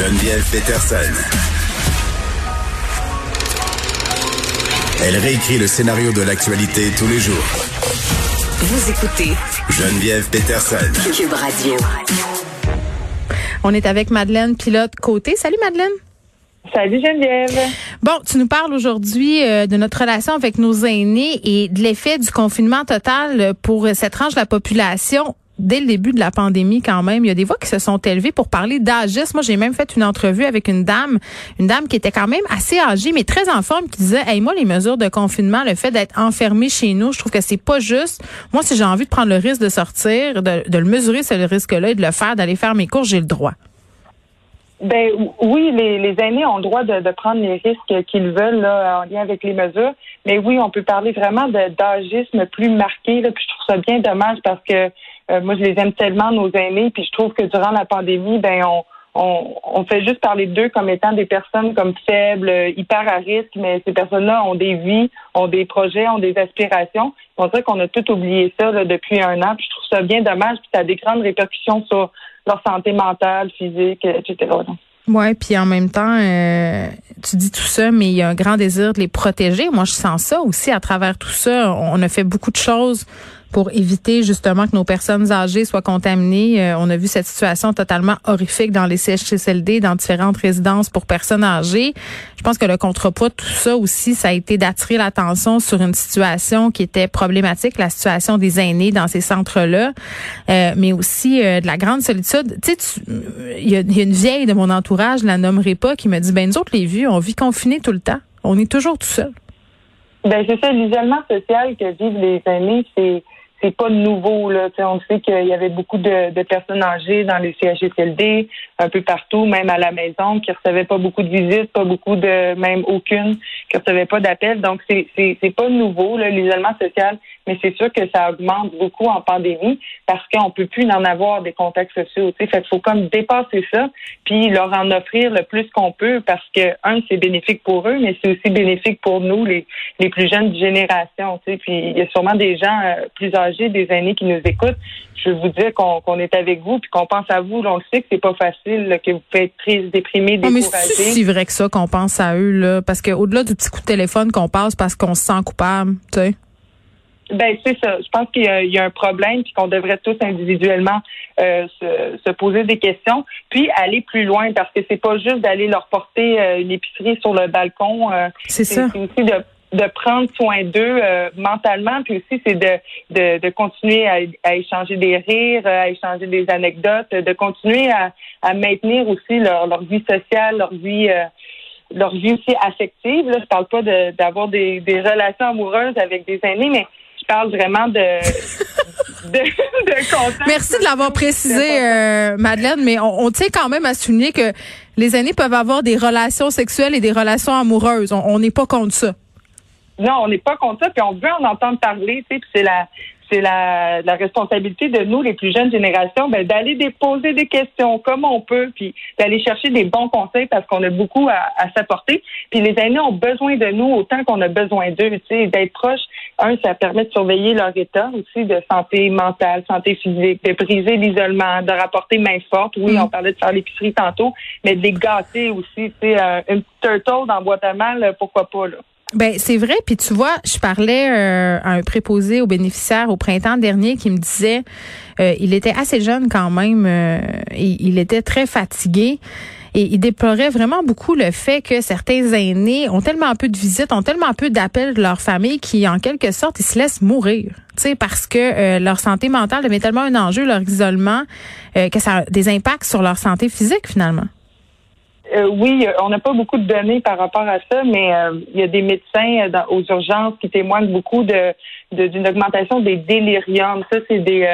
Geneviève Peterson. Elle réécrit le scénario de l'actualité tous les jours. Vous écoutez Geneviève Peterson. Cube Radio. On est avec Madeleine Pilote Côté. Salut Madeleine. Salut Geneviève. Bon, tu nous parles aujourd'hui euh, de notre relation avec nos aînés et de l'effet du confinement total pour cette tranche de la population dès le début de la pandémie quand même, il y a des voix qui se sont élevées pour parler d'âgisme. Moi, j'ai même fait une entrevue avec une dame, une dame qui était quand même assez âgée, mais très en forme, qui disait, hey, moi, les mesures de confinement, le fait d'être enfermé chez nous, je trouve que c'est pas juste. Moi, si j'ai envie de prendre le risque de sortir, de, le mesurer, ce risque-là, et de le faire, d'aller faire mes cours, j'ai le droit. Ben oui, les, les aînés ont le droit de, de prendre les risques qu'ils veulent là, en lien avec les mesures. Mais oui, on peut parler vraiment d'agisme plus marqué. Là, puis je trouve ça bien dommage parce que euh, moi, je les aime tellement, nos aînés, puis je trouve que durant la pandémie, ben on, on, fait juste parler d'eux comme étant des personnes comme faibles, hyper à risque, mais ces personnes-là ont des vies, ont des projets, ont des aspirations. On dirait qu'on a tout oublié ça depuis un an, puis je trouve ça bien dommage, puis ça a des grandes répercussions sur leur santé mentale, physique, etc. Ouais, puis en même temps, euh, tu dis tout ça, mais il y a un grand désir de les protéger. Moi, je sens ça aussi à travers tout ça. On a fait beaucoup de choses pour éviter justement que nos personnes âgées soient contaminées. Euh, on a vu cette situation totalement horrifique dans les CHSLD, dans différentes résidences pour personnes âgées. Je pense que le contrepoids de tout ça aussi, ça a été d'attirer l'attention sur une situation qui était problématique, la situation des aînés dans ces centres-là, euh, mais aussi de la grande solitude. Tu sais, il y, a une vieille de mon entourage, je la nommerai pas, qui me dit, ben nous autres les vieux, on vit confinés tout le temps. On est toujours tout seul. Ben c'est ça, l'isolement social que vivent les aînés, c'est c'est pas nouveau. Là. on sait qu'il y avait beaucoup de, de, personnes âgées dans les CHSLD, un peu partout, même à la maison, qui recevaient pas beaucoup de visites, pas beaucoup de, même aucune, qui recevaient pas d'appels. Donc, c'est, c'est, c'est pas nouveau, l'isolement social, mais c'est sûr que ça augmente beaucoup en pandémie parce qu'on peut plus en avoir des contacts sociaux. Fait qu'il faut comme dépasser ça, puis leur en offrir le plus qu'on peut parce que, un, c'est bénéfique pour eux, mais c'est aussi bénéfique pour nous, les, les plus jeunes générations. Puis il y a sûrement des gens euh, plus âgés des aînés qui nous écoutent, je veux vous dire qu'on est avec vous puis qu'on pense à vous. on le sait que c'est pas facile, que vous pouvez être triste, déprimé, découragé. mais c'est si vrai que ça qu'on pense à eux là, parce qu'au-delà du petit coup de téléphone qu'on passe parce qu'on se sent coupable, tu sais. Ben c'est ça. Je pense qu'il y, a un problème puis qu'on devrait tous individuellement euh, se, poser des questions, puis aller plus loin parce que c'est pas juste d'aller leur porter euh, une épicerie sur le balcon. Euh, c'est ça. C'est aussi de de prendre soin d'eux euh, mentalement, puis aussi c'est de, de, de, continuer à, à, échanger des rires, à échanger des anecdotes, de continuer à, à maintenir aussi leur, leur vie sociale, leur vie euh, leur vie aussi affective. Là, je parle pas d'avoir des, des relations amoureuses avec des aînés, mais parle vraiment de de, de Merci de l'avoir précisé, euh, Madeleine, mais on, on, tient quand même à souligner que les aînés peuvent avoir des relations sexuelles et des relations amoureuses. On n'est pas contre ça. Non, on n'est pas contre ça, puis on veut en entendre parler, tu sais, c'est la c'est la, la, responsabilité de nous, les plus jeunes générations, ben, d'aller déposer des questions comme on peut, puis d'aller chercher des bons conseils parce qu'on a beaucoup à, à s'apporter. Puis les aînés ont besoin de nous autant qu'on a besoin d'eux, tu sais, d'être proches. Un, ça permet de surveiller leur état aussi de santé mentale, santé physique, de briser l'isolement, de rapporter main forte. Oui, mm. on parlait de faire l'épicerie tantôt, mais de les gâter aussi, tu sais, une petite turtle dans boîte à mal, pourquoi pas, là. Ben c'est vrai. Puis tu vois, je parlais euh, à un préposé aux bénéficiaires au printemps dernier qui me disait, euh, il était assez jeune quand même, euh, il était très fatigué. Et il déplorait vraiment beaucoup le fait que certains aînés ont tellement peu de visites, ont tellement peu d'appels de leur famille qui, en quelque sorte, ils se laissent mourir. Parce que leur santé mentale devient tellement un enjeu, leur isolement, que ça a des impacts sur leur santé physique finalement. Euh, oui, on n'a pas beaucoup de données par rapport à ça, mais euh, il y a des médecins euh, aux urgences qui témoignent beaucoup de d'une augmentation des déliriums. Ça, c'est des,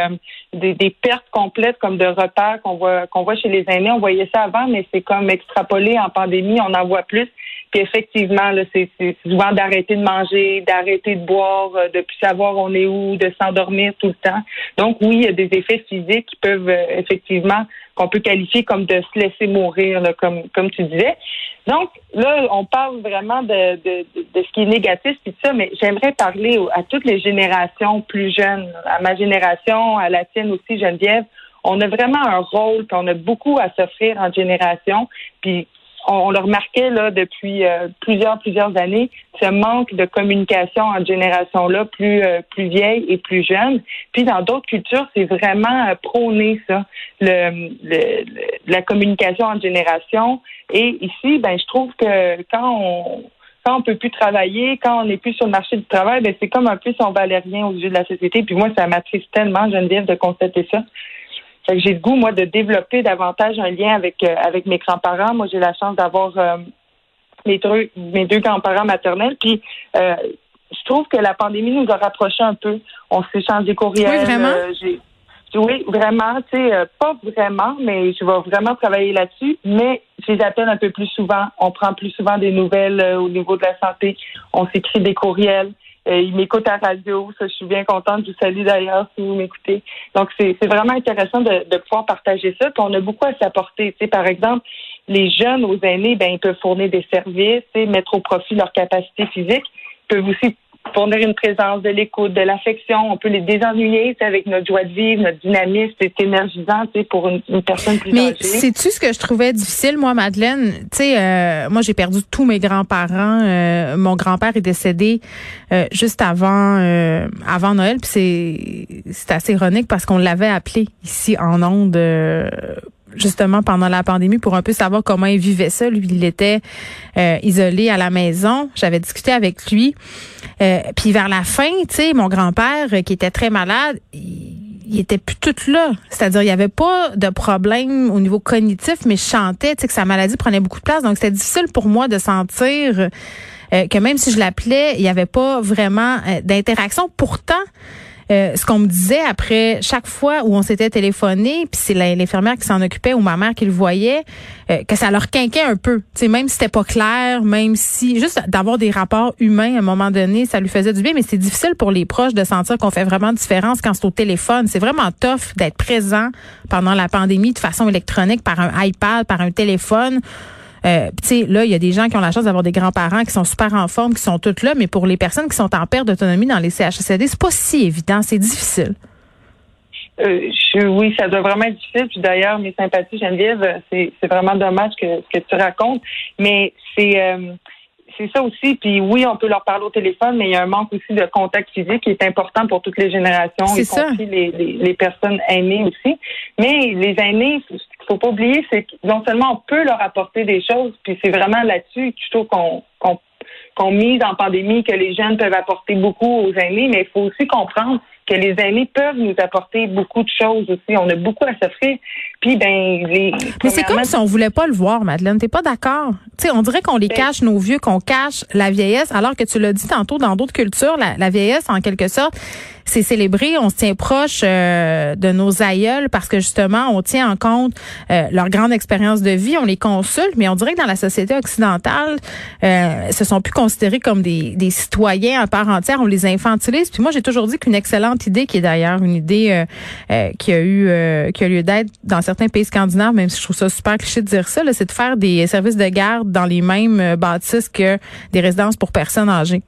des, des pertes complètes comme de repères qu'on voit qu'on voit chez les aînés. On voyait ça avant, mais c'est comme extrapolé en pandémie, on en voit plus. Effectivement, c'est, souvent d'arrêter de manger, d'arrêter de boire, de plus savoir on est où, de s'endormir tout le temps. Donc oui, il y a des effets physiques qui peuvent effectivement qu'on peut qualifier comme de se laisser mourir, comme, comme tu disais. Donc, là, on parle vraiment de, de, de, ce qui est négatif, puis ça, mais j'aimerais parler à toutes les générations plus jeunes, à ma génération, à la tienne aussi, Geneviève. on a vraiment un rôle, puis on a beaucoup à s'offrir en génération. Puis on, le remarquait là depuis euh, plusieurs plusieurs années, ce manque de communication en génération là, plus euh, plus vieille et plus jeune. Puis dans d'autres cultures, c'est vraiment euh, prôné ça, la communication en génération. Et ici, ben je trouve que quand on quand on peut plus travailler, quand on n'est plus sur le marché du travail, ben c'est comme un peu son valérien aux yeux de la société. Puis moi, ça m'attriste tellement, Geneviève, de constater ça j'ai le goût, moi, de développer davantage un lien avec, euh, avec mes grands-parents. Moi, j'ai la chance d'avoir euh, mes deux, mes deux grands-parents maternels. Puis, euh, je trouve que la pandémie nous a rapprochés un peu. On s'échange des courriels. Oui, vraiment? oui, vraiment. Tu sais, pas vraiment, mais je vais vraiment travailler là-dessus. Mais je les appelle un peu plus souvent. On prend plus souvent des nouvelles au niveau de la santé. On s'écrit des courriels. Euh, il m'écoute à radio. Ça, je suis bien contente. Je vous salue d'ailleurs si vous m'écoutez. Donc, c'est vraiment intéressant de, de, pouvoir partager ça. On a beaucoup à s'apporter. Tu sais, par exemple, les jeunes aux aînés, ben, ils peuvent fournir des services, mettre au profit leur capacité physique. Ils peuvent aussi fournir une présence, de l'écoute, de l'affection. On peut les désennuyer avec notre joie de vivre, notre dynamisme. C'est énergisant pour une, personne plus Mais sais-tu ce que je trouvais difficile, moi, Madeleine? Tu sais, euh, moi, j'ai perdu tous mes grands-parents. Euh, mon grand-père est décédé euh, juste avant avant Noël. Puis c'est assez ironique parce qu'on l'avait appelé ici en ondes justement pendant la pandémie pour un peu savoir comment il vivait ça. Lui, il était euh, isolé à la maison. J'avais discuté avec lui. Euh, puis vers la fin, tu sais, mon grand-père euh, qui était très malade, il, était plus tout là. C'est-à-dire, il y avait pas de problème au niveau cognitif, mais je chantais, tu sais, que sa maladie prenait beaucoup de place. Donc, c'était difficile pour moi de sentir que même si je l'appelais, il n'y avait pas vraiment d'interaction. Pourtant, euh, ce qu'on me disait après chaque fois où on s'était téléphoné, puis c'est l'infirmière qui s'en occupait ou ma mère qui le voyait, euh, que ça leur quinquait un peu. sais même si c'était pas clair, même si juste d'avoir des rapports humains à un moment donné, ça lui faisait du bien, mais c'est difficile pour les proches de sentir qu'on fait vraiment différence quand c'est au téléphone. C'est vraiment tough d'être présent pendant la pandémie de façon électronique par un iPad, par un téléphone. Euh, tu sais, là, il y a des gens qui ont la chance d'avoir des grands-parents qui sont super en forme, qui sont toutes là, mais pour les personnes qui sont en perte d'autonomie dans les CHSLD, c'est pas si évident, c'est difficile. Euh, oui, ça doit vraiment être difficile. Puis d'ailleurs, mes sympathies, Geneviève, c'est vraiment dommage que, que tu racontes. Mais c'est euh, c'est ça aussi. Puis oui, on peut leur parler au téléphone, mais il y a un manque aussi de contact physique qui est important pour toutes les générations, y compris les, les, les, personnes aînées aussi. Mais les aînés, faut pas oublier, c'est que non seulement on peut leur apporter des choses, puis c'est vraiment là-dessus je trouve qu'on qu'on mise en pandémie, que les jeunes peuvent apporter beaucoup aux aînés, mais il faut aussi comprendre que les aînés peuvent nous apporter beaucoup de choses aussi. On a beaucoup à s'offrir. Puis ben les Mais c'est comme si on voulait pas le voir, Madeleine. T'es pas d'accord Tu on dirait qu'on les ben cache nos vieux, qu'on cache la vieillesse, alors que tu l'as dit tantôt dans d'autres cultures, la, la vieillesse en quelque sorte, c'est célébré, on se tient proche euh, de nos aïeuls parce que justement, on tient en compte euh, leur grande expérience de vie, on les consulte, mais on dirait que dans la société occidentale, euh, se sont plus considérés comme des, des citoyens à part entière, on les infantilise. Puis moi, j'ai toujours dit qu'une excellente idée, qui est d'ailleurs une idée euh, qui a eu qui a lieu d'être dans certains pays scandinaves, même si je trouve ça super cliché de dire ça, c'est de faire des services de garde dans les mêmes bâtisses que des résidences pour personnes âgées.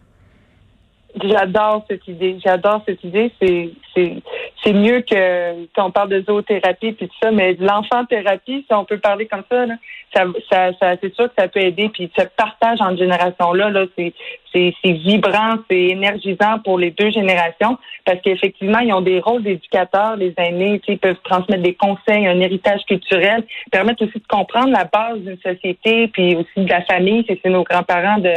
J'adore cette idée. J'adore cette idée. C'est c'est c'est mieux que qu'on parle de zoothérapie puis tout ça, mais de l'enfant thérapie, si on peut parler comme ça, là, ça, ça, c'est sûr que ça peut aider. Puis ce partage en génération là, c'est c'est c'est vibrant, c'est énergisant pour les deux générations parce qu'effectivement ils ont des rôles d'éducateurs, les aînés, ils peuvent transmettre des conseils, un héritage culturel, permettre aussi de comprendre la base d'une société, puis aussi de la famille. C'est nos grands-parents de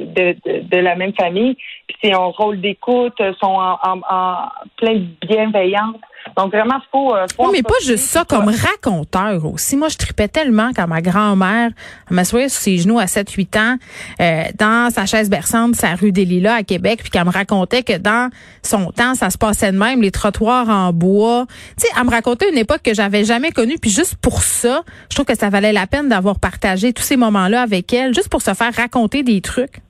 de, de, la même famille. Puis c'est un rôle d'écoute, sont en, en, plein de bienveillance. Donc vraiment, faut. Euh, faut oui, mais pas juste ça, comme raconteur aussi. Moi, je tripais tellement quand ma grand-mère m'assoyait sur ses genoux à 7-8 ans euh, dans sa chaise berçante, sa rue des Lilas à Québec, puis qu'elle me racontait que dans son temps, ça se passait de même, les trottoirs en bois. Tu sais, elle me racontait une époque que j'avais jamais connue, puis juste pour ça, je trouve que ça valait la peine d'avoir partagé tous ces moments-là avec elle, juste pour se faire raconter des trucs.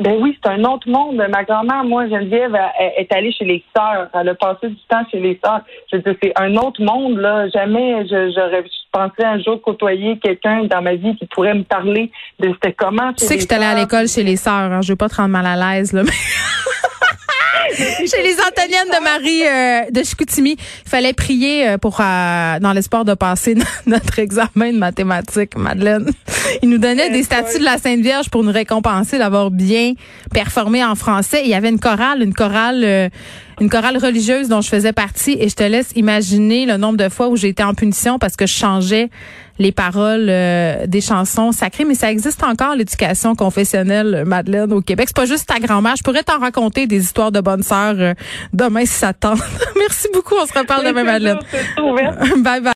Ben oui, c'est un autre monde. Ma grand-mère, moi, Geneviève, est allée chez les sœurs. Elle a passé du temps chez les sœurs. Je veux dire, c'est un autre monde, là. Jamais j'aurais pensé un jour côtoyer quelqu'un dans ma vie qui pourrait me parler de c'était comment. Tu sais que je suis allée à l'école chez les sœurs. Hein. Je veux pas te rendre mal à l'aise, là. Mais... Chez les Antoniennes de Marie euh, de Chicoutimi, il fallait prier euh, pour euh, dans l'espoir de passer notre examen de mathématiques, Madeleine. Il nous donnait des statuts de la Sainte Vierge pour nous récompenser d'avoir bien performé en français. il y avait une chorale, une chorale une chorale religieuse dont je faisais partie et je te laisse imaginer le nombre de fois où j'ai été en punition parce que je changeais les paroles euh, des chansons sacrées, mais ça existe encore l'éducation confessionnelle, Madeleine, au Québec. C'est pas juste ta grand-mère. Je pourrais t'en raconter des histoires de bonnes sœurs euh, demain si ça tente. Merci beaucoup. On se reparle demain, Madeleine. bye bye.